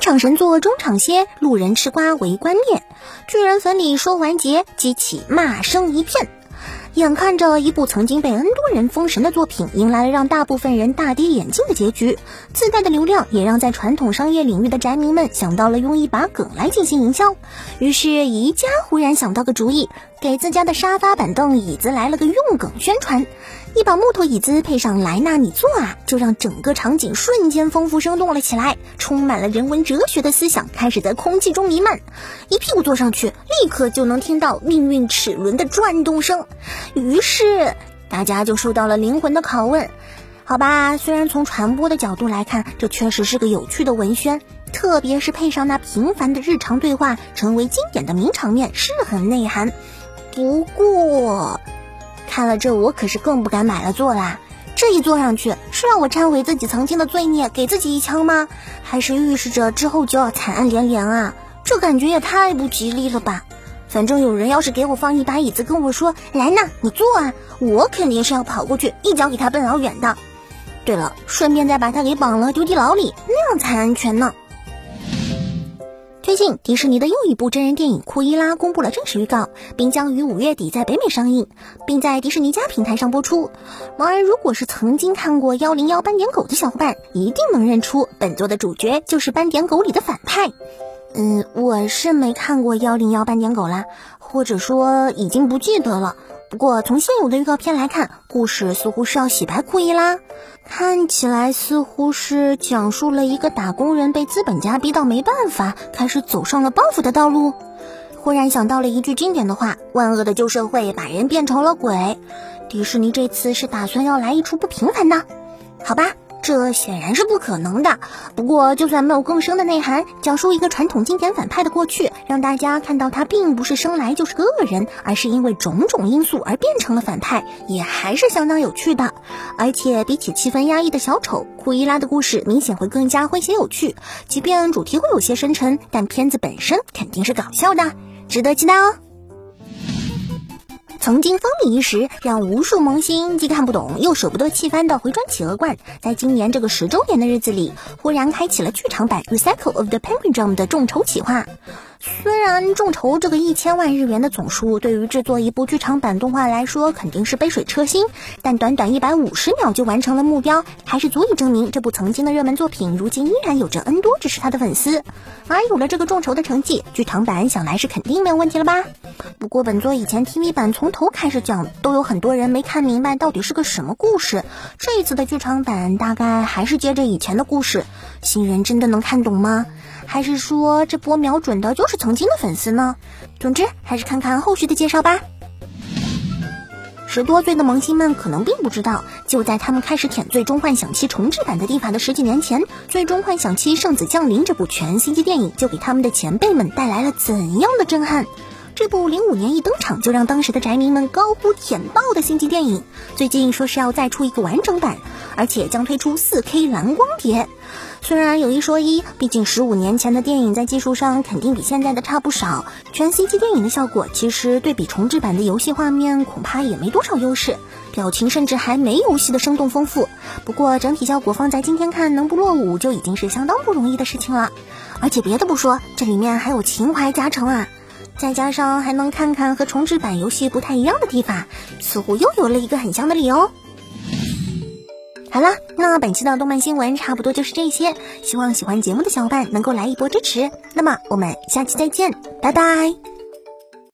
场神作中场歇，路人吃瓜围观面，巨人坟里说完结，激起骂声一片。眼看着一部曾经被 N 多人封神的作品，迎来了让大部分人大跌眼镜的结局，自带的流量也让在传统商业领域的宅民们想到了用一把梗来进行营销。于是宜家忽然想到个主意，给自家的沙发、板凳、椅子来了个用梗宣传。一把木头椅子配上“莱纳，你坐啊”，就让整个场景瞬间丰富生动了起来，充满了人文哲学的思想开始在空气中弥漫。一屁股坐上去，立刻就能听到命运齿轮的转动声。于是大家就受到了灵魂的拷问。好吧，虽然从传播的角度来看，这确实是个有趣的文宣，特别是配上那平凡的日常对话，成为经典的名场面，是很内涵。不过。看了这，我可是更不敢买了坐啦！这一坐上去，是让我忏悔自己曾经的罪孽，给自己一枪吗？还是预示着之后就要惨案连连啊？这感觉也太不吉利了吧！反正有人要是给我放一把椅子，跟我说来呢，你坐啊，我肯定是要跑过去一脚给他奔老远的。对了，顺便再把他给绑了，丢地牢里，那样才安全呢。最近，迪士尼的又一部真人电影《库伊拉》公布了正式预告，并将于五月底在北美上映，并在迪士尼家平台上播出。而如果是曾经看过《幺零幺斑点狗》的小伙伴，一定能认出本作的主角就是斑点狗里的反派。嗯，我是没看过《幺零幺斑点狗》啦，或者说已经不记得了。不过从现有的预告片来看，故事似乎是要洗白库伊拉，看起来似乎是讲述了一个打工人被资本家逼到没办法，开始走上了报复的道路。忽然想到了一句经典的话：“万恶的旧社会把人变成了鬼。”迪士尼这次是打算要来一出不平凡的，好吧？这显然是不可能的。不过，就算没有更深的内涵，讲述一个传统经典反派的过去，让大家看到他并不是生来就是个恶人，而是因为种种因素而变成了反派，也还是相当有趣的。而且，比起气氛压抑的小丑，库伊拉的故事明显会更加诙谐有趣。即便主题会有些深沉，但片子本身肯定是搞笑的，值得期待哦。曾经风靡一时，让无数萌新既看不懂又舍不得弃番的回转企鹅罐，在今年这个十周年的日子里，忽然开启了剧场版《Recycle of the Penguin Drum》的众筹企划。虽然众筹这个一千万日元的总数对于制作一部剧场版动画来说肯定是杯水车薪，但短短一百五十秒就完成了目标，还是足以证明这部曾经的热门作品如今依然有着 N 多支持他的粉丝。而有了这个众筹的成绩，剧场版想来是肯定没有问题了吧？不过本作以前 TV 版从头开始讲，都有很多人没看明白到底是个什么故事。这一次的剧场版大概还是接着以前的故事，新人真的能看懂吗？还是说这波瞄准的就是曾经的粉丝呢？总之，还是看看后续的介绍吧。十多岁的萌新们可能并不知道，就在他们开始舔《最终幻想七》重置版的地方的十几年前，《最终幻想七：圣子降临》这部全 CG 电影就给他们的前辈们带来了怎样的震撼？这部零五年一登场就让当时的宅民们高呼舔爆的星际电影，最近说是要再出一个完整版，而且将推出 4K 蓝光碟。虽然有一说一，毕竟十五年前的电影在技术上肯定比现在的差不少，全 CG 电影的效果其实对比重制版的游戏画面恐怕也没多少优势，表情甚至还没游戏的生动丰富。不过整体效果放在今天看能不落伍就已经是相当不容易的事情了。而且别的不说，这里面还有情怀加成啊！再加上还能看看和重置版游戏不太一样的地方，似乎又有了一个很香的理由。好了，那本期的动漫新闻差不多就是这些，希望喜欢节目的小伙伴能够来一波支持。那么我们下期再见，拜拜。